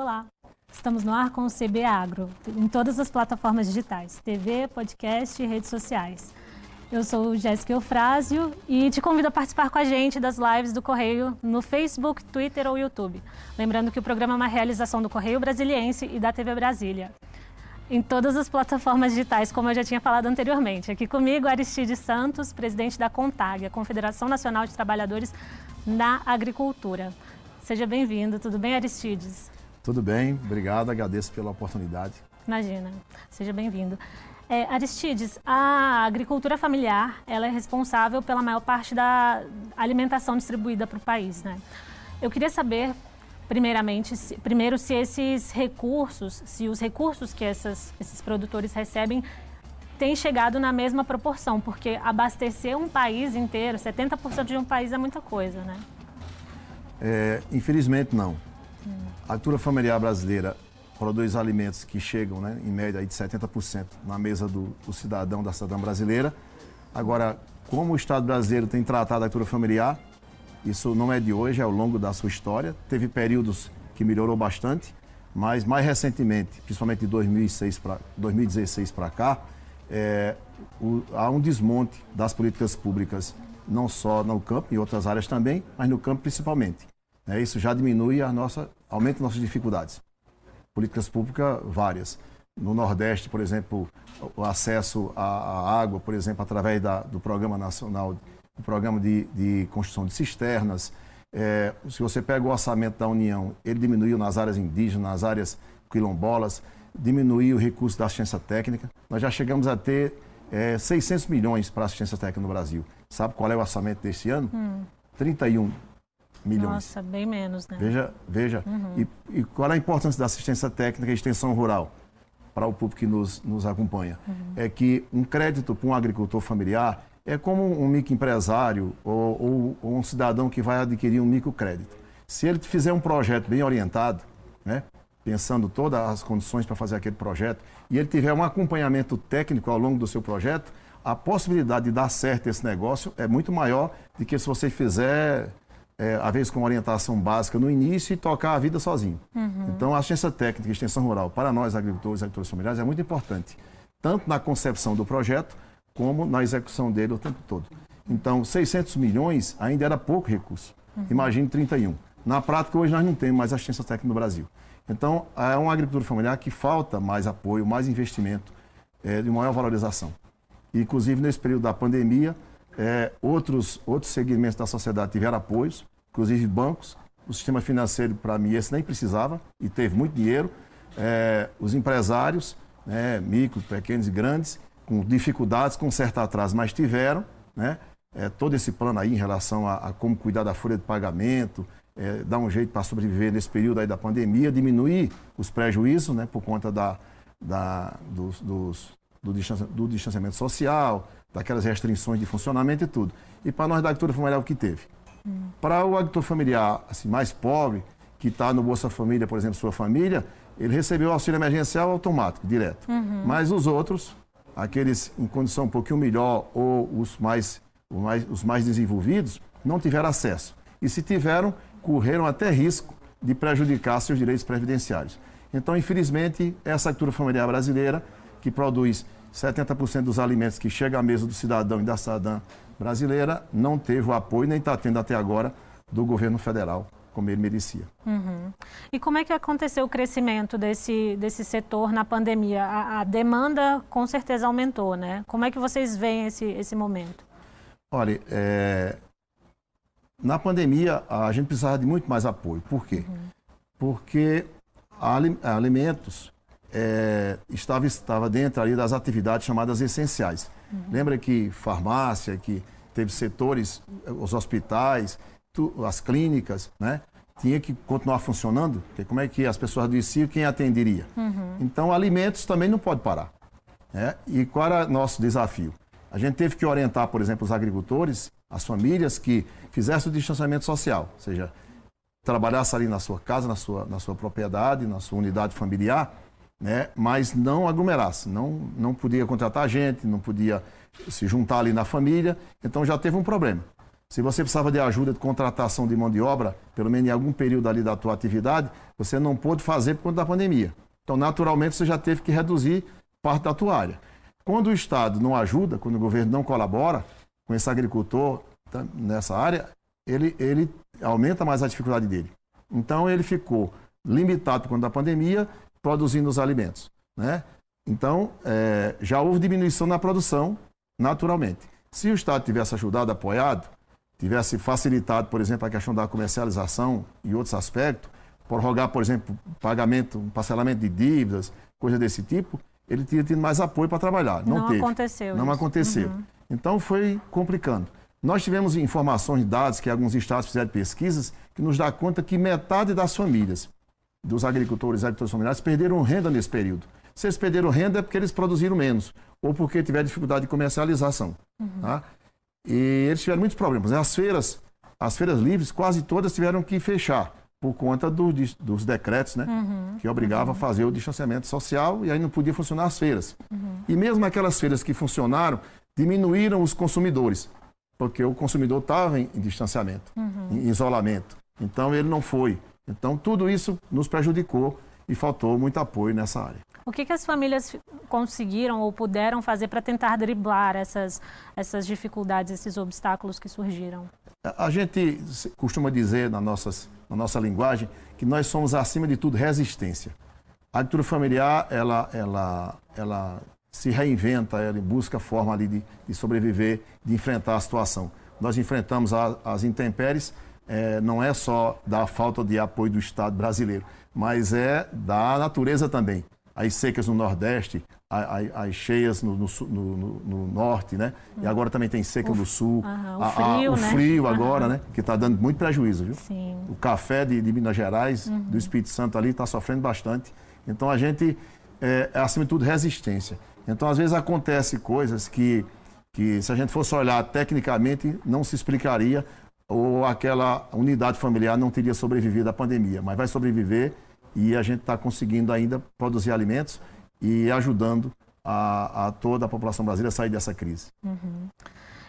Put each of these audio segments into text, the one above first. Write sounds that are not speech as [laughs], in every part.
Olá, estamos no ar com o CB Agro, em todas as plataformas digitais, TV, podcast e redes sociais. Eu sou Jéssica Eufrásio e te convido a participar com a gente das lives do Correio no Facebook, Twitter ou YouTube. Lembrando que o programa é uma realização do Correio Brasiliense e da TV Brasília. Em todas as plataformas digitais, como eu já tinha falado anteriormente. Aqui comigo, Aristide Santos, presidente da CONTAG, a Confederação Nacional de Trabalhadores na Agricultura. Seja bem-vindo. Tudo bem, Aristides? Tudo bem, obrigado, agradeço pela oportunidade. Imagina, seja bem-vindo. É, Aristides, a agricultura familiar ela é responsável pela maior parte da alimentação distribuída para o país. Né? Eu queria saber, primeiramente, se, primeiro se esses recursos, se os recursos que essas, esses produtores recebem têm chegado na mesma proporção, porque abastecer um país inteiro, 70% de um país é muita coisa, né? É, infelizmente não. A agricultura familiar brasileira produz alimentos que chegam, né, em média, de 70% na mesa do, do, cidadão, da cidadã brasileira. Agora, como o Estado brasileiro tem tratado a agricultura familiar, isso não é de hoje, é ao longo da sua história. Teve períodos que melhorou bastante, mas mais recentemente, principalmente de 2006 pra, 2016 para cá, é, o, há um desmonte das políticas públicas, não só no campo, em outras áreas também, mas no campo principalmente. É, isso já diminui a nossa, aumenta nossas dificuldades políticas públicas várias. No Nordeste, por exemplo, o acesso à, água, por exemplo, através da, do Programa Nacional, do Programa de, de Construção de Cisternas. É, se você pega o orçamento da União, ele diminuiu nas áreas indígenas, nas áreas quilombolas, diminuiu o recurso da assistência técnica. Nós já chegamos a ter é, 600 milhões para assistência técnica no Brasil. Sabe qual é o orçamento desse ano? Hum. 31 milhões. Nossa, bem menos, né? Veja, veja. Uhum. E, e, qual é a importância da assistência técnica e extensão rural para o público que nos, nos acompanha? Uhum. É que um crédito para um agricultor familiar é como um microempresário ou, ou, ou um cidadão que vai adquirir um microcrédito. Se ele fizer um projeto bem orientado, né, pensando todas as condições para fazer aquele projeto, e ele tiver um acompanhamento técnico ao longo do seu projeto, a possibilidade de dar certo esse negócio é muito maior do que se você fizer é, às vezes com orientação básica no início e tocar a vida sozinho. Uhum. Então, a ciência técnica e extensão rural, para nós agricultores e agricultores familiares, é muito importante, tanto na concepção do projeto, como na execução dele o tempo todo. Então, 600 milhões ainda era pouco recurso. Uhum. Imagine 31. Na prática, hoje nós não temos mais assistência técnica no Brasil. Então, é uma agricultura familiar que falta mais apoio, mais investimento, é, de maior valorização. inclusive, nesse período da pandemia, é, outros, outros segmentos da sociedade tiveram apoios, inclusive bancos. O sistema financeiro, para mim, esse nem precisava e teve muito dinheiro. É, os empresários, né, micro, pequenos e grandes, com dificuldades, com certo atraso, mas tiveram né, é, todo esse plano aí em relação a, a como cuidar da folha de pagamento, é, dar um jeito para sobreviver nesse período aí da pandemia, diminuir os prejuízos né, por conta da, da, dos, dos, do, do distanciamento social, daquelas restrições de funcionamento e tudo. E para nós da agricultura familiar, o que teve? Hum. Para o agricultor familiar assim, mais pobre, que está no Bolsa Família, por exemplo, sua família, ele recebeu o auxílio emergencial automático, direto. Uhum. Mas os outros, aqueles em condição um pouquinho melhor ou os mais, os mais, os mais desenvolvidos, não tiveram acesso. E se tiveram, correram até risco de prejudicar seus direitos previdenciários. Então, infelizmente, essa agricultura familiar brasileira, que produz 70% dos alimentos que chegam à mesa do cidadão e da cidadã brasileira não teve o apoio, nem está tendo até agora, do governo federal, como ele merecia. Uhum. E como é que aconteceu o crescimento desse, desse setor na pandemia? A, a, demanda com certeza aumentou, né? Como é que vocês veem esse, esse momento? Olha, é... na pandemia a gente precisava de muito mais apoio. Por quê? Uhum. Porque alimentos é, estava, estava dentro ali das atividades chamadas essenciais. Uhum. Lembra que farmácia, que teve setores, os hospitais, tu, as clínicas, né? Tinha que continuar funcionando, porque como é que as pessoas diziam quem atenderia? Uhum. Então, alimentos também não pode parar. Né? E qual era o nosso desafio? A gente teve que orientar, por exemplo, os agricultores, as famílias que fizessem o distanciamento social, ou seja, trabalhasse ali na sua casa, na sua, na sua propriedade, na sua unidade familiar, né? mas não aglomerasse, não, não podia contratar gente, não podia se juntar ali na família, então já teve um problema. Se você precisava de ajuda de contratação de mão de obra, pelo menos em algum período ali da tua atividade, você não pôde fazer por conta da pandemia. Então, naturalmente, você já teve que reduzir parte da tua área. Quando o Estado não ajuda, quando o governo não colabora com esse agricultor nessa área, ele, ele aumenta mais a dificuldade dele. Então, ele ficou limitado por conta da pandemia, produzindo os alimentos. Né? Então, é, já houve diminuição na produção, naturalmente. Se o Estado tivesse ajudado, apoiado, tivesse facilitado, por exemplo, a questão da comercialização e outros aspectos, prorrogar, por exemplo, pagamento, parcelamento de dívidas, coisa desse tipo, ele teria tido mais apoio para trabalhar. Não, não teve. aconteceu. Não isso. aconteceu. Uhum. Então foi complicando. Nós tivemos informações, dados que alguns estados fizeram pesquisas que nos dá conta que metade das famílias dos agricultores e agricultores familiares perderam renda nesse período. Se eles perderam renda é porque eles produziram menos ou porque tiveram dificuldade de comercialização. Uhum. Tá? E eles tiveram muitos problemas. As feiras, as feiras livres, quase todas tiveram que fechar por conta do, dos decretos, né? Uhum. Que obrigavam uhum. a fazer o distanciamento social e aí não podia funcionar as feiras. Uhum. E mesmo aquelas feiras que funcionaram, diminuíram os consumidores, porque o consumidor estava em, em, distanciamento, uhum. em isolamento. Então ele não foi. Então tudo isso nos prejudicou e faltou muito apoio nessa área. O que, que as famílias conseguiram ou puderam fazer para tentar driblar essas, essas dificuldades, esses obstáculos que surgiram? A gente costuma dizer na, nossas, na nossa linguagem que nós somos, acima de tudo, resistência. A agricultura familiar, ela, ela, ela se reinventa, ela busca forma de, de sobreviver, de enfrentar a situação. Nós enfrentamos a, as intempéries, é, não é só da falta de apoio do Estado brasileiro, mas é da natureza também as secas no Nordeste, as, as cheias no, no, no, no, Norte, né? E agora também tem seca o, no Sul. o frio, a, o frio né? agora, né? Que está dando muito prejuízo, viu? Sim. O café de, de Minas Gerais, uhum. do Espírito Santo ali, está sofrendo bastante. Então a gente, é, é, acima de tudo, resistência. Então, às vezes, acontece coisas que, que, se a gente fosse olhar tecnicamente, não se explicaria ou aquela unidade familiar não teria sobrevivido à pandemia, mas vai sobreviver e a gente está conseguindo ainda produzir alimentos e ajudando a, a, toda a população brasileira a sair dessa crise. Uhum.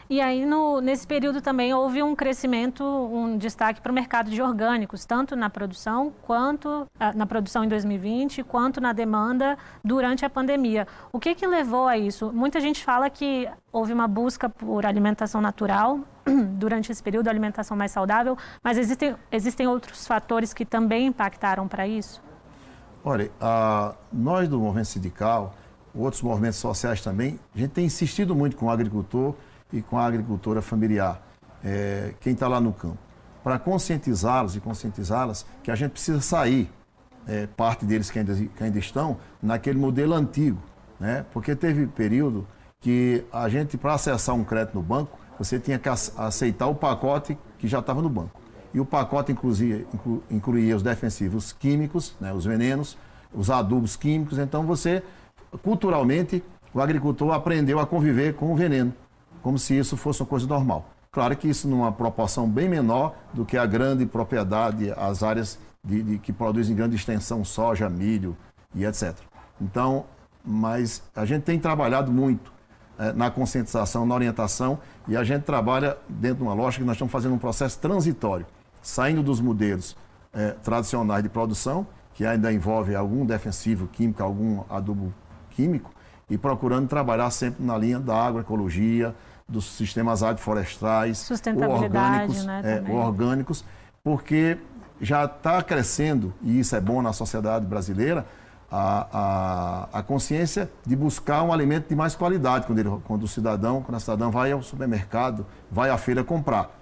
E aí, no, nesse período também houve um crescimento, um destaque para o mercado de orgânicos, tanto na produção quanto ah, na produção em 2020, quanto na demanda durante a pandemia. O que, que levou a isso? Muita gente fala que houve uma busca por alimentação natural [clears throat] durante esse período, alimentação mais saudável, mas existem, existem outros fatores que também impactaram para isso? Olha, a, nós do movimento sindical, outros movimentos sociais também, a gente tem insistido muito com o agricultor e com a agricultura familiar, é, quem está lá no campo, para conscientizá-los e conscientizá-las que a gente precisa sair, é, parte deles que ainda, que ainda estão, naquele modelo antigo, né? porque teve período que a gente, para acessar um crédito no banco, você tinha que aceitar o pacote que já estava no banco. E o pacote incluía, inclu, incluía os defensivos químicos, né, os venenos, os adubos químicos. Então você, culturalmente, o agricultor aprendeu a conviver com o veneno como se isso fosse uma coisa normal. Claro que isso numa proporção bem menor do que a grande propriedade, as áreas de, de, que produzem grande extensão, soja, milho e etc. Então, mas a gente tem trabalhado muito na conscientização, na orientação, e a gente trabalha dentro de uma lógica que nós estamos fazendo um processo transitório, saindo dos modelos é, tradicionais de produção, que ainda envolve algum defensivo químico, algum adubo químico, e procurando trabalhar sempre na linha da agroecologia, dos sistemas agroflorestais, orgânicos, né, é, orgânicos, porque já está crescendo, e isso é bom na sociedade brasileira, a, a, a, consciência de buscar um alimento de mais qualidade quando, ele, quando o cidadão, quando a cidadã vai ao supermercado, vai à feira comprar.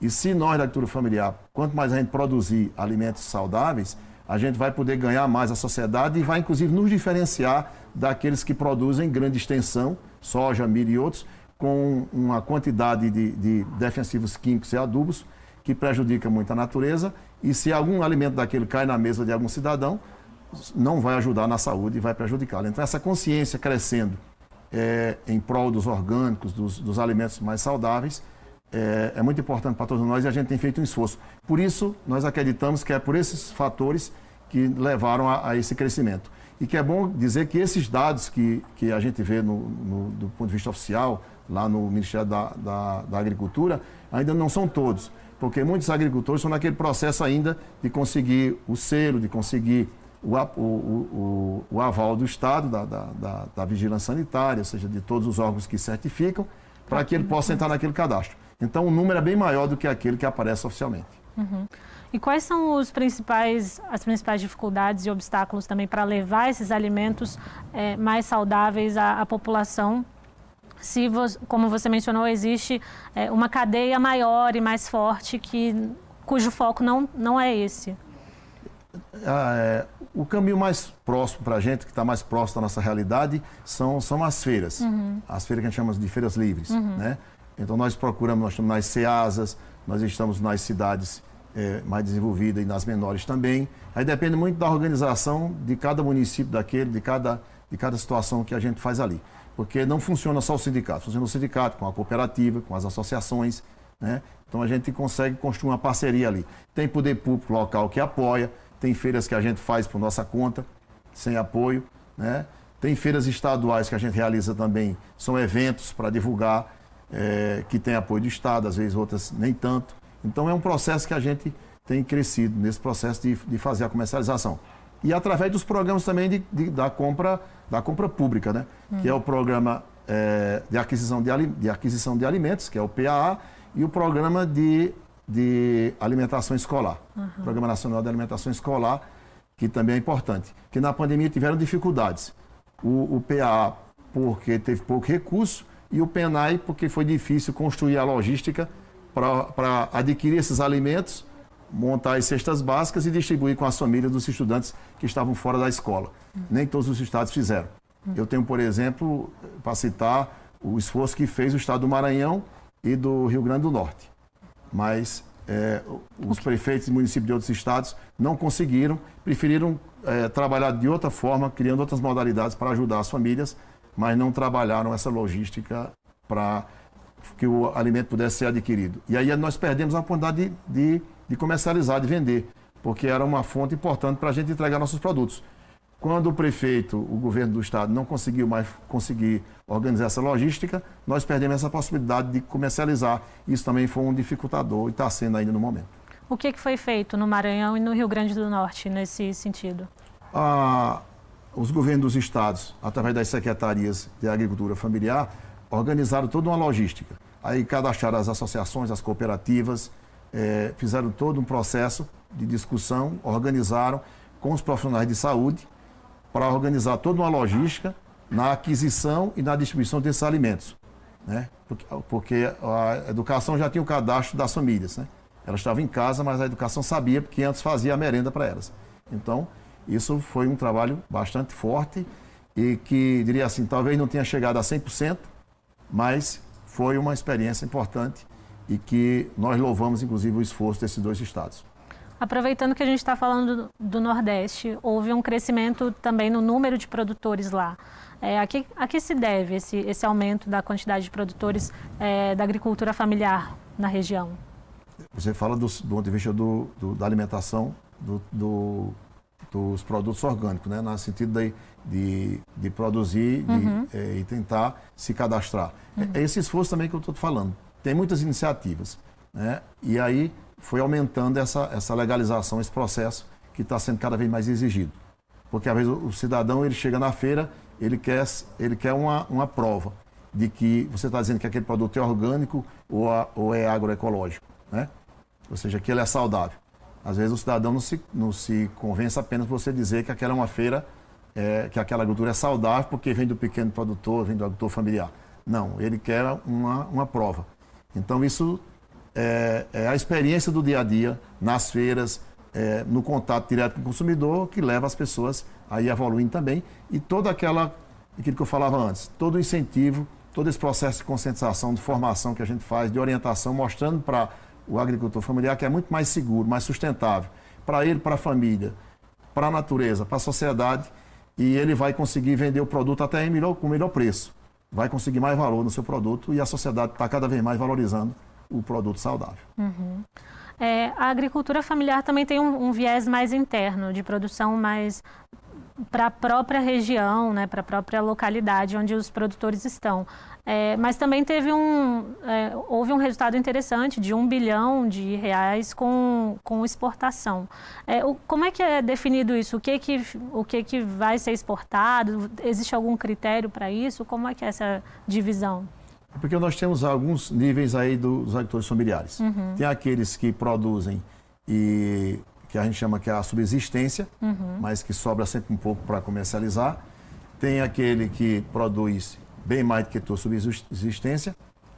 E se nós da agricultura familiar, quanto mais a gente produzir alimentos saudáveis, a gente vai poder ganhar mais a sociedade e vai inclusive nos diferenciar daqueles que produzem grande extensão, soja, milho e outros, com uma quantidade de, de defensivos químicos e adubos que prejudica muito a natureza e se algum alimento daquele cai na mesa de algum cidadão, não vai ajudar na saúde e vai prejudicá-lo. Então, essa consciência crescendo é, em prol dos orgânicos, dos, dos alimentos mais saudáveis, é, é, muito importante para todos nós e a gente tem feito um esforço. Por isso, nós acreditamos que é por esses fatores que levaram a, a esse crescimento. E que é bom dizer que esses dados que, que a gente vê no, no, do ponto de vista oficial, lá no Ministério da, da, da Agricultura, ainda não são todos, porque muitos agricultores estão naquele processo ainda de conseguir o selo, de conseguir o, o, o, aval do Estado, da, da, da, vigilância sanitária, ou seja, de todos os órgãos que certificam, para que ele possa entrar naquele cadastro. Então, o número é bem maior do que aquele que aparece oficialmente. Uhum. E quais são os principais, as principais dificuldades e obstáculos também para levar esses alimentos é, mais saudáveis à, à população? Se, como você mencionou, existe é, uma cadeia maior e mais forte que, cujo foco não, não é esse. Ah, é, o caminho mais próximo para a gente, que está mais próximo da nossa realidade, são, são as feiras. Uhum. As feiras que a gente chama de feiras livres. Uhum. Né? Então nós procuramos, nós estamos nas CEASAs, nós estamos nas cidades é, mais desenvolvidas e nas menores também. Aí depende muito da organização de cada município daquele, de cada, de cada situação que a gente faz ali. Porque não funciona só o sindicato, funciona o sindicato com a cooperativa, com as associações. Né? Então a gente consegue construir uma parceria ali. Tem poder público local que apoia, tem feiras que a gente faz por nossa conta, sem apoio. Né? Tem feiras estaduais que a gente realiza também, são eventos para divulgar, é, que tem apoio do Estado, às vezes outras nem tanto. Então é um processo que a gente tem crescido nesse processo de, de fazer a comercialização. E através dos programas também de, de, da, compra, da compra pública, né? Hum. que é o programa é, de, aquisição de, de aquisição de alimentos, que é o PAA, e o programa de de alimentação escolar, uhum. Programa Nacional de Alimentação Escolar, que também é importante. Que na pandemia tiveram dificuldades. O, o PA, porque teve pouco recurso, e o PENAI, porque foi difícil construir a logística para adquirir esses alimentos, montar as cestas básicas e distribuir com as famílias dos estudantes que estavam fora da escola. Uhum. Nem todos os estados fizeram. Uhum. Eu tenho, por exemplo, para citar, o esforço que fez o estado do Maranhão e do Rio Grande do Norte mas é, os prefeitos e municípios de outros estados não conseguiram, preferiram é, trabalhar de outra forma, criando outras modalidades para ajudar as famílias, mas não trabalharam essa logística para que o alimento pudesse ser adquirido. E aí nós perdemos a oportunidade de, de, de comercializar, de vender, porque era uma fonte importante para a gente entregar nossos produtos. Quando o prefeito, o governo do estado não conseguiu mais conseguir organizar essa logística, nós perdemos essa possibilidade de comercializar. Isso também foi um dificultador e está sendo ainda no momento. O que, foi feito no Maranhão e no Rio Grande do Norte nesse sentido? Ah, os governos dos estados, através das secretarias de agricultura familiar, organizaram toda uma logística. Aí cadastraram as associações, as cooperativas, eh, fizeram todo um processo de discussão, organizaram com os profissionais de saúde para organizar toda uma logística na aquisição e na distribuição desses alimentos. Né? Porque, a educação já tinha o cadastro das famílias. Né? Elas estavam em casa, mas a educação sabia porque antes fazia a merenda para elas. Então, isso foi um trabalho bastante forte e que, diria assim, talvez não tenha chegado a 100%, mas foi uma experiência importante e que nós louvamos, inclusive, o esforço desses dois estados. Aproveitando que a gente está falando do, do, Nordeste, houve um crescimento também no número de produtores lá. É, a, que, a que se deve esse, esse aumento da quantidade de produtores é, da agricultura familiar na região? Você fala do, do ponto de vista do, do da alimentação do, dos produtos orgânicos, né? no sentido de, de, de produzir uhum. de, é, e tentar se cadastrar. Uhum. É esse esforço também que eu estou falando. Tem muitas iniciativas. Né? E aí foi aumentando essa, essa legalização, esse processo que está sendo cada vez mais exigido. Porque às vezes o cidadão ele chega na feira, ele quer, ele quer uma, uma prova de que você está dizendo que aquele produto é orgânico ou, a, ou é agroecológico, né? Ou seja, que ele é saudável. Às vezes o cidadão não se, não se convence apenas por você dizer que aquela é uma feira, é, que aquela agricultura é saudável porque vem do pequeno produtor, vem do agricultor familiar. Não, ele quer uma, uma prova. Então isso é, é a experiência do dia a dia nas feiras, é, no contato direto com o consumidor, que leva as pessoas a ir evoluindo também. E toda aquela, aquilo que eu falava antes, todo o incentivo, todo esse processo de conscientização, de formação que a gente faz, de orientação, mostrando para o agricultor familiar que é muito mais seguro, mais sustentável, para ele, para a família, para a natureza, para a sociedade, e ele vai conseguir vender o produto até em melhor, com melhor preço. Vai conseguir mais valor no seu produto e a sociedade está cada vez mais valorizando o produto saudável. Uhum. É, a agricultura familiar também tem um, um, viés mais interno, de produção mais para a própria região, né, para a própria localidade onde os produtores estão. É, mas também teve um, é, houve um resultado interessante de um bilhão de reais com, com exportação. É, o, como é que é definido isso? O que que, o que que vai ser exportado? Existe algum critério para isso? Como é que é essa divisão? Porque nós temos alguns níveis aí dos agricultores familiares. Uhum. Tem aqueles que produzem e que a gente chama que é a subsistência, uhum. mas que sobra sempre um pouco para comercializar. Tem aquele que produz bem mais do que a tua subsistência,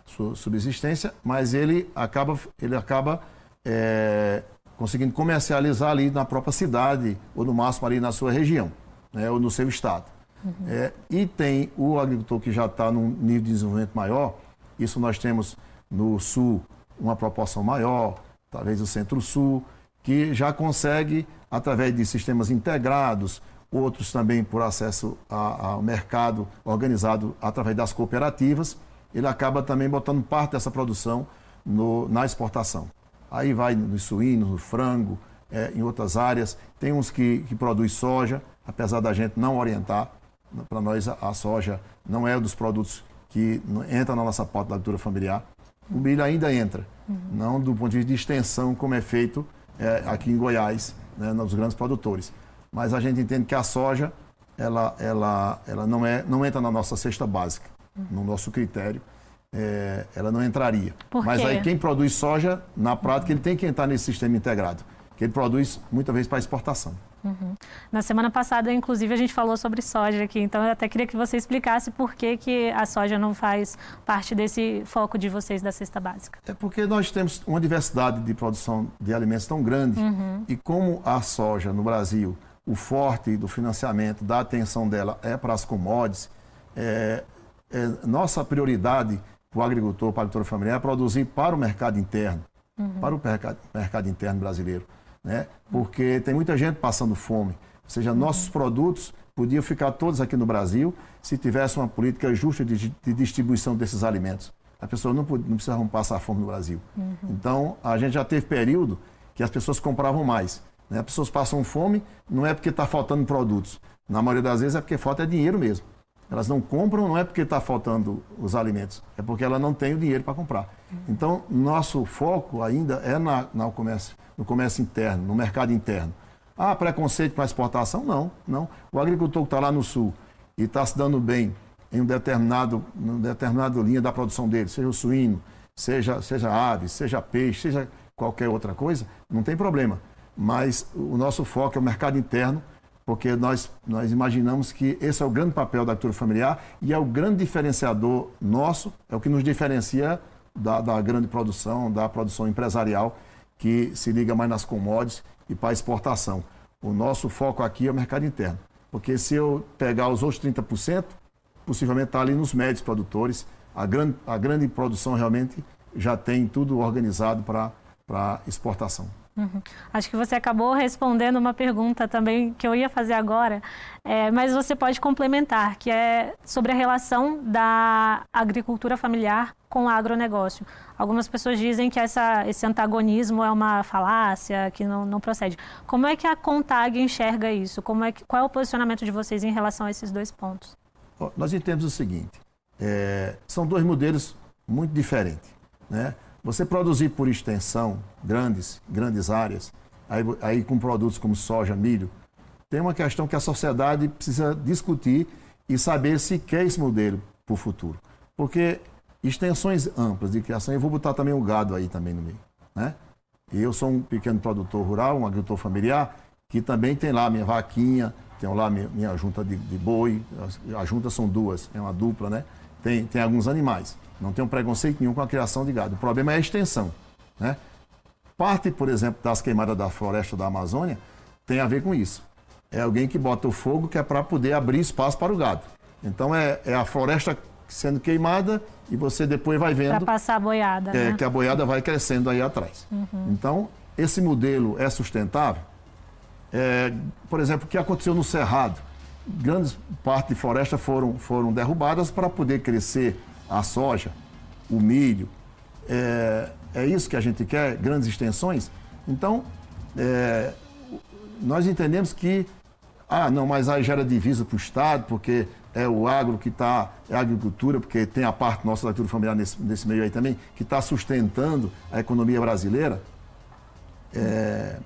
sua subsistência, mas ele acaba, ele acaba é, conseguindo comercializar ali na própria cidade, ou no máximo ali na sua região, né, ou no seu estado. Uhum. É, e tem o agricultor que já está num nível de desenvolvimento maior, isso nós temos no sul uma proporção maior, talvez o centro-sul, que já consegue, através de sistemas integrados, outros também por acesso ao mercado organizado através das cooperativas, ele acaba também botando parte dessa produção no, na exportação. Aí vai nos suínos, no frango, é, em outras áreas. Tem uns que, que soja, apesar da gente não orientar. Para nós, a, a, soja não é um dos produtos que entra na nossa pauta da agricultura familiar. O milho ainda entra, uhum. não do ponto de vista de extensão, como é feito é, aqui em Goiás, né, nos grandes produtores. Mas a gente entende que a soja, ela, ela, ela não, é, não entra na nossa cesta básica, no nosso critério. É, ela não entraria. Mas aí quem produz soja, na prática, ele tem que entrar nesse sistema integrado, que ele produz muitas vezes para exportação. Uhum. Na semana passada, inclusive, a gente falou sobre soja aqui, então eu até queria que você explicasse por que, que a soja não faz parte desse foco de vocês da cesta básica. É porque nós temos uma diversidade de produção de alimentos tão grande uhum. e como a soja no Brasil, o forte do financiamento, da atenção dela é para as commodities, é, é nossa prioridade para o agricultor, para o agricultor familiar, é produzir para o mercado interno, uhum. para o mercado, mercado interno brasileiro né? Porque tem muita gente passando fome. Ou seja, nossos produtos podiam ficar todos aqui no Brasil se tivesse uma política justa de, de distribuição desses alimentos. As pessoas não, não precisavam passar fome no Brasil. Uhum. Então, a gente já teve período que as pessoas compravam mais. Né? As pessoas passam fome, não é porque está faltando produtos. Na maioria das vezes é porque falta dinheiro mesmo. Elas não compram, não é porque está faltando os alimentos, é porque ela não tem o dinheiro para comprar. Então, nosso foco ainda é na, na comércio, no comércio interno, no mercado interno. Ah, preconceito com a exportação? Não, não. O agricultor que está lá no sul e está se dando bem em um determinado, em determinada linha da produção dele, seja o suíno, seja, seja ave, seja peixe, seja qualquer outra coisa, não tem problema. Mas o nosso foco é o mercado interno porque nós, nós imaginamos que esse é o grande papel da agricultura familiar e é o grande diferenciador nosso, é o que nos diferencia da, da grande produção, da produção empresarial, que se liga mais nas commodities e para a exportação. O nosso foco aqui é o mercado interno, porque se eu pegar os outros 30%, possivelmente está ali nos médios produtores, a grande, a grande produção realmente já tem tudo organizado para exportação. Uhum. Acho que você acabou respondendo uma pergunta também que eu ia fazer agora, é, mas você pode complementar, que é sobre a relação da agricultura familiar com o agronegócio. Algumas pessoas dizem que essa, esse antagonismo é uma falácia, que não, não procede. Como é que a CONTAG enxerga isso? Como é que, qual é o posicionamento de vocês em relação a esses dois pontos? Nós entendemos o seguinte, é, são dois modelos muito diferentes. Né? Você produzir por extensão grandes, grandes áreas, aí, aí com produtos como soja, milho, tem uma questão que a sociedade precisa discutir e saber se quer esse modelo para o futuro. Porque extensões amplas de criação, eu vou botar também o gado aí também no meio. Né? Eu sou um pequeno produtor rural, um agricultor familiar, que também tem lá minha vaquinha, tenho lá minha, minha junta de, de boi, as, as juntas são duas, é uma dupla, né? Tem, tem alguns animais. Não tem um preconceito nenhum com a criação de gado. O problema é a extensão. Né? Parte, por exemplo, das queimadas da floresta da Amazônia tem a ver com isso. É alguém que bota o fogo que é para poder abrir espaço para o gado. Então é, é a floresta sendo queimada e você depois vai vendo. Para passar a boiada. É, né? que a boiada vai crescendo aí atrás. Uhum. Então, esse modelo é sustentável. É, por exemplo, o que aconteceu no Cerrado? Grandes partes de floresta foram, foram derrubadas para poder crescer a soja, o milho. É, é isso que a gente quer, grandes extensões? Então, é, nós entendemos que Ah, não, mas aí gera divisa para o Estado, porque é o agro que está, é a agricultura, porque tem a parte nossa da agricultura familiar nesse, nesse meio aí também, que está sustentando a economia brasileira. É,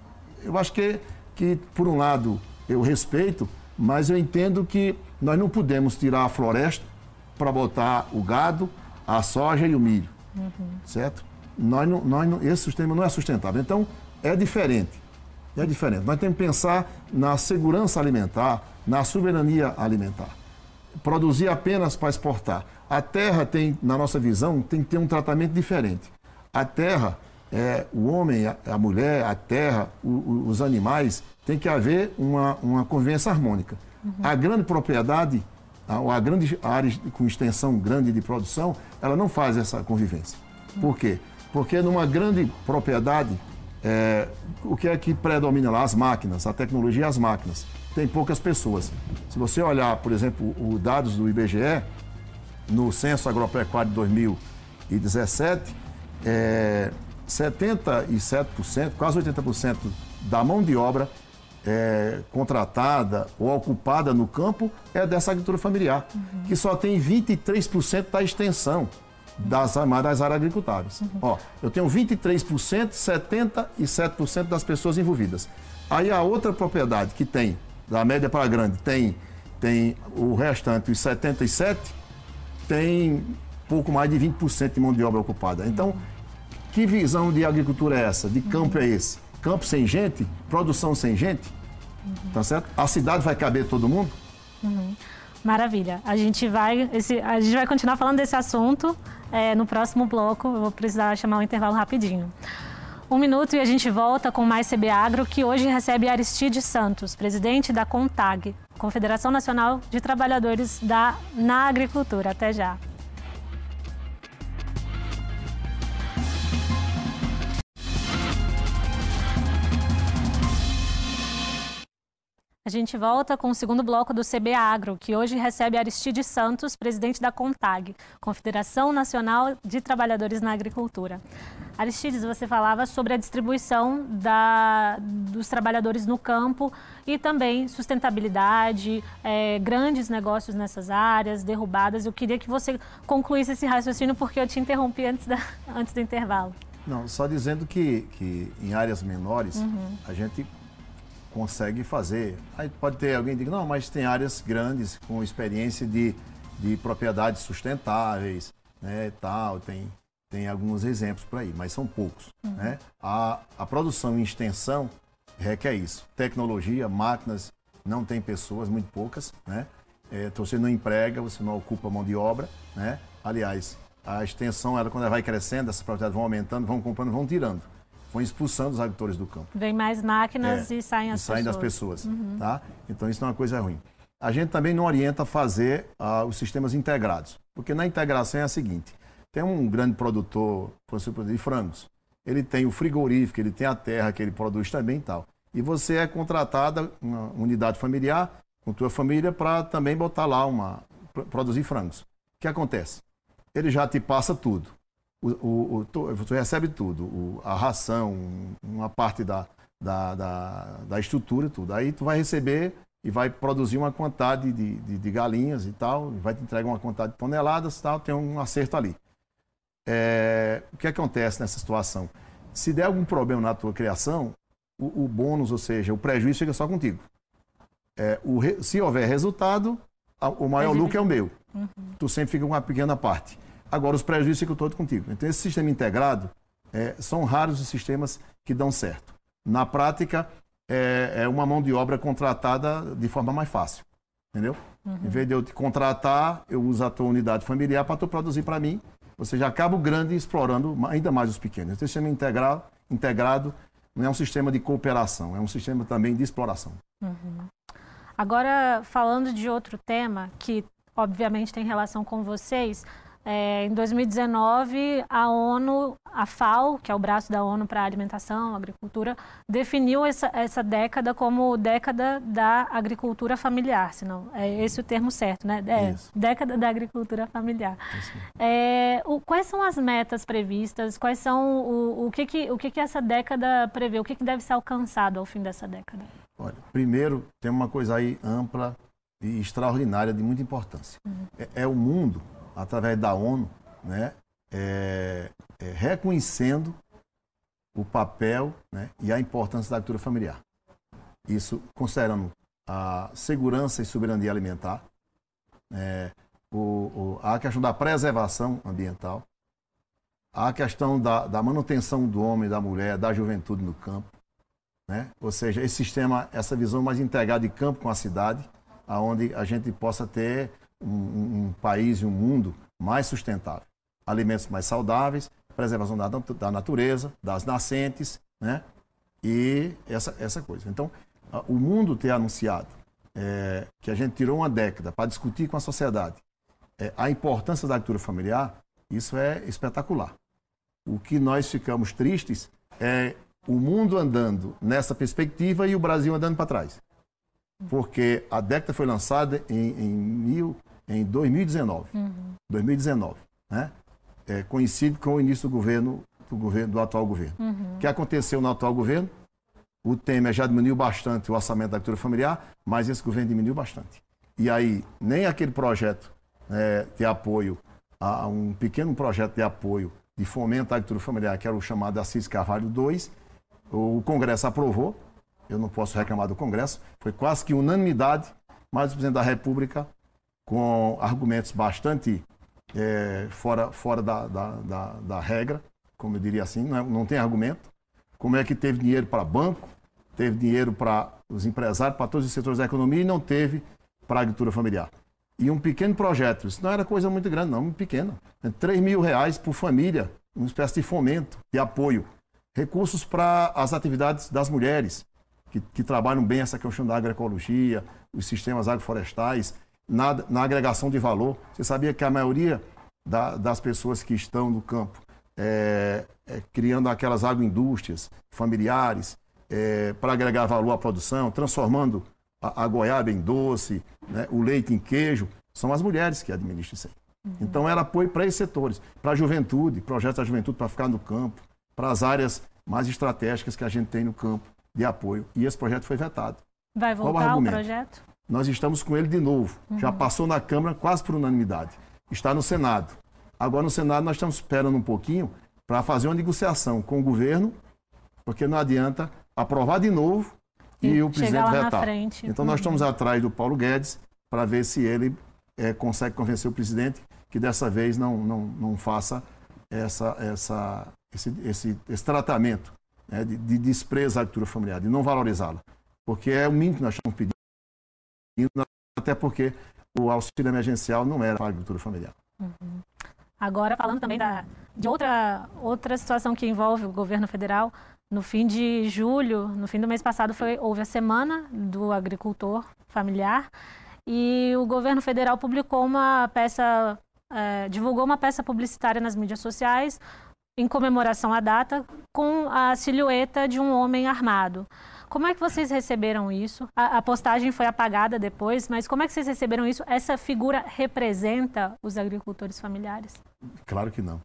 eu acho que, que, por um lado, eu respeito, mas eu entendo que nós não podemos tirar a floresta para botar o gado, a soja e o milho. Uhum. Certo? Nós não, nós não, esse sistema não é sustentável. Então, é diferente. É diferente. Nós temos que pensar na segurança alimentar, na soberania alimentar. Produzir apenas para exportar. A terra tem, na nossa visão, tem que ter um tratamento diferente. A terra, é, o homem, a, mulher, a terra, o, o, os animais, tem que haver uma, uma convivência harmônica. Uhum. A grande propriedade, a, a grande área com extensão grande de produção, ela não faz essa convivência. Por quê? Porque numa grande propriedade, é, o que é que predomina lá? As máquinas, a tecnologia e as máquinas. Tem poucas pessoas. Se você olhar, por exemplo, os dados do IBGE, no Censo Agropecuário de 2017, é, 77%, quase 80% da mão de obra é, contratada ou ocupada no campo é dessa agricultura familiar, uhum. que só tem 23% da extensão das, das áreas agricultáveis. Uhum. Ó, eu tenho 23%, 77% das pessoas envolvidas. Aí a outra propriedade que tem, da média para grande, tem, tem o restante, os 77%, tem pouco mais de 20% de mão de obra ocupada. Então, que visão de agricultura é essa? De campo é esse? Campo sem gente? Produção sem gente? Uhum. Tá certo? A cidade vai caber todo mundo? Uhum. Maravilha. A gente vai, esse, a gente vai continuar falando desse assunto é, no próximo bloco. Eu vou precisar chamar um intervalo rapidinho. Um minuto e a gente volta com mais CB Agro, que hoje recebe Aristide Santos, presidente da CONTAG, Confederação Nacional de Trabalhadores da, na Agricultura. Até já. A gente volta com o segundo bloco do CB Agro, que hoje recebe Aristide Santos, presidente da CONTAG, Confederação Nacional de Trabalhadores na Agricultura. Aristides, você falava sobre a distribuição da, dos trabalhadores no campo e também sustentabilidade, é, grandes negócios nessas áreas, derrubadas. Eu queria que você concluísse esse raciocínio porque eu te interrompi antes, da, antes do intervalo. Não, só dizendo que, que em áreas menores uhum. a gente consegue fazer. Aí pode ter alguém que diga, não, mas tem áreas grandes com experiência de, de propriedades sustentáveis, né, tal, tem, tem alguns exemplos por aí, mas são poucos. Uhum. Né? A, a produção em extensão requer isso. Tecnologia, máquinas, não tem pessoas, muito poucas, né? É, então você não emprega, você não ocupa mão de obra, né? Aliás, a extensão, ela, quando ela vai crescendo, essas propriedades vão aumentando, vão comprando, vão tirando foi expulsando os agricultores do campo. Vem mais máquinas é, e saem as e saem pessoas. das pessoas, uhum. tá? Então isso não é uma coisa ruim. A gente também não orienta a fazer uh, os sistemas integrados, porque na integração é a seguinte: tem um grande produtor, de frangos, ele tem o frigorífico, ele tem a terra que ele produz também e tal. E você é contratada, uma unidade familiar, com tua família, para também botar lá uma. produzir frangos. O que acontece? Ele já te passa tudo o, o, o tu, tu, recebe tudo, o, a ração, uma parte da, da, da, da, estrutura, tudo. Aí tu vai receber e vai produzir uma quantidade de, de, de galinhas e tal, vai te entregar uma quantidade de toneladas e tal, tem um acerto ali. É, o que acontece nessa situação? Se der algum problema na tua criação, o, o bônus, ou seja, o prejuízo fica só contigo. É, o, se houver resultado, o maior lucro é o meu. Uhum. Tu sempre fica com uma pequena parte. Agora, os prejuízos ficam todos contigo. Então, esse sistema integrado, é, são raros os sistemas que dão certo. Na prática, é, é, uma mão de obra contratada de forma mais fácil. Entendeu? Uhum. Em vez de eu te contratar, eu uso a tua unidade familiar para tu produzir para mim. Você já acaba o grande explorando ainda mais os pequenos. Esse sistema integral, integrado não é um sistema de cooperação, é um sistema também de exploração. Uhum. Agora, falando de outro tema que obviamente tem relação com vocês, é, em 2019, a ONU, a FAO, que é o braço da ONU para alimentação, agricultura, definiu essa, essa década como década da agricultura familiar, senão é esse o termo certo, né? É, década da agricultura familiar. É, o, quais são as metas previstas? Quais são o, o que que o que que essa década prevê? O que que deve ser alcançado ao fim dessa década? Olha, primeiro, tem uma coisa aí ampla e extraordinária de muita importância. Uhum. É, é, o mundo, através da ONU, né, é, é reconhecendo o papel né, e a importância da agricultura familiar. Isso considerando a segurança e soberania alimentar, é, o, o, a questão da preservação ambiental, a questão da, da, manutenção do homem, da mulher, da juventude no campo, né? ou seja, esse sistema, essa visão mais integrada de campo com a cidade, aonde a gente possa ter um, um, país e um mundo mais sustentável, alimentos mais saudáveis, preservação da, da natureza, das nascentes, né? e essa, essa coisa. Então, o mundo ter anunciado é, que a gente tirou uma década para discutir com a sociedade é, a importância da agricultura familiar, isso é espetacular. O que nós ficamos tristes é o mundo andando nessa perspectiva e o Brasil andando para trás. Porque a década foi lançada em, em, em 2019. Uhum. 2019, né? É, coincide com o início do governo do, governo, do atual governo. Uhum. O que aconteceu no atual governo? O Temer já diminuiu bastante o orçamento da agricultura familiar, mas esse governo diminuiu bastante. E aí, nem aquele projeto é, de apoio, a um pequeno projeto de apoio de fomento à agricultura familiar, que era o chamado Assis Carvalho 2, o Congresso aprovou, eu não posso reclamar do Congresso, foi quase que unanimidade, mas o presidente da República, com argumentos bastante é, fora, fora da, da, da, da, regra, como eu diria assim, não, é, não tem argumento. Como é que teve dinheiro para banco, teve dinheiro para os empresários, para todos os setores da economia e não teve para a agricultura familiar. E um pequeno projeto, isso não era coisa muito grande, não, muito pequena. 3 mil reais por família, uma espécie de fomento, de apoio. Recursos para as atividades das mulheres, que, que, trabalham bem essa questão da agroecologia, os sistemas agroflorestais, na, na agregação de valor. Você sabia que a maioria da, das pessoas que estão no campo é, é, criando aquelas agroindústrias familiares é, para agregar valor à produção, transformando a, a goiaba em doce, né, o leite em queijo, são as mulheres que administram isso aí. Uhum. Então era apoio para esses setores, para a juventude, projetos da juventude para ficar no campo, para as áreas mais estratégicas que a gente tem no campo de apoio. E esse projeto foi vetado. Vai voltar o, o projeto? Nós estamos com ele de novo. Uhum. Já passou na Câmara quase por unanimidade. Está no Senado. Agora no Senado nós estamos esperando um pouquinho para fazer uma negociação com o governo, porque não adianta aprovar de novo e, o presidente vetar. Então nós estamos uhum. atrás do Paulo Guedes para ver se ele é, consegue convencer o presidente que dessa vez não, não, não faça essa, essa, esse, esse, esse tratamento né, de, de desprezo à agricultura familiar, de não valorizá-la. Porque é o mínimo que nós estamos pedindo, até porque o auxílio emergencial não era para a agricultura familiar. Uhum. Agora, falando também da, de outra, outra situação que envolve o governo federal, no fim de julho, no fim do mês passado, foi, houve a Semana do Agricultor Familiar e o governo federal publicou uma peça, é, divulgou uma peça publicitária nas mídias sociais em comemoração à data com a silhueta de um homem armado. Como é que vocês receberam isso? A, a, postagem foi apagada depois, mas como é que vocês receberam isso? Essa figura representa os agricultores familiares? Claro que não.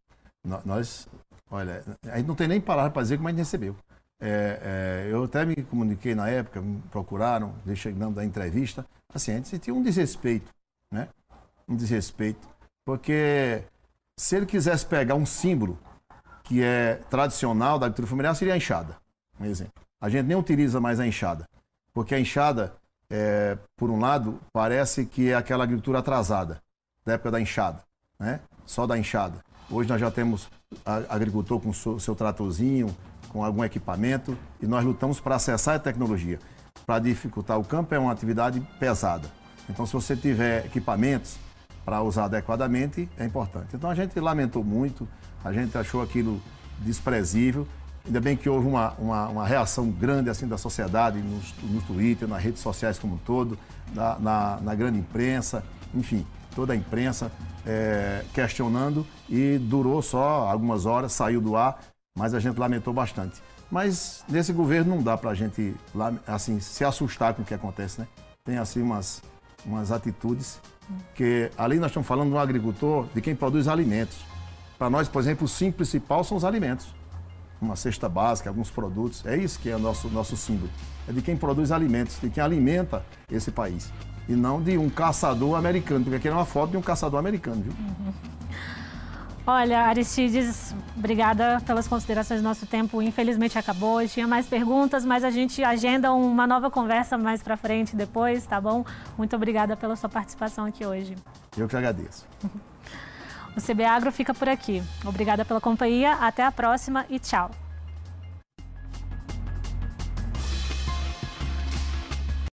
Nós, Olha, a gente não tem nem palavra para dizer como a gente recebeu. É, é, eu até me comuniquei na época, me procuraram, chegando da entrevista. Assim, a sentiu um desrespeito, né? Um desrespeito. Porque se ele quisesse pegar um símbolo que é tradicional da agricultura familiar, seria a enxada, um exemplo. A gente nem utiliza mais a enxada, porque a enxada, é, por um lado, parece que é aquela agricultura atrasada, da época da enxada, né? Só da enxada. Hoje nós já temos agricultor com seu, seu tratorzinho, com algum equipamento, e nós lutamos para acessar a tecnologia. Para dificultar o campo é uma atividade pesada. Então, se você tiver equipamentos para usar adequadamente, é importante. Então, a gente lamentou muito, a gente achou aquilo desprezível. Ainda bem que houve uma, uma, uma reação grande assim da sociedade no, no Twitter, nas redes sociais como um todo, na, na, na grande imprensa, enfim, toda a imprensa é, questionando e durou só algumas horas, saiu do ar, mas a gente lamentou bastante. Mas nesse governo não dá para a gente assim, se assustar com o que acontece, né? Tem assim umas, umas atitudes que ali nós estamos falando de um agricultor, de quem produz alimentos. Para nós, por exemplo, o sim principal são os alimentos. Uma cesta básica, alguns produtos. É isso que é o nosso, nosso símbolo. É de quem produz alimentos, de quem alimenta esse país. E não de um caçador americano, porque aqui é uma foto de um caçador americano, viu? Uhum. Olha, Aristides, obrigada pelas considerações. Nosso tempo, infelizmente, acabou. Tinha mais perguntas, mas a gente agenda uma nova conversa mais para frente depois, tá bom? Muito obrigada pela sua participação aqui hoje. Eu que agradeço. [laughs] O CB Agro fica por aqui. Obrigada pela companhia, até a próxima e tchau.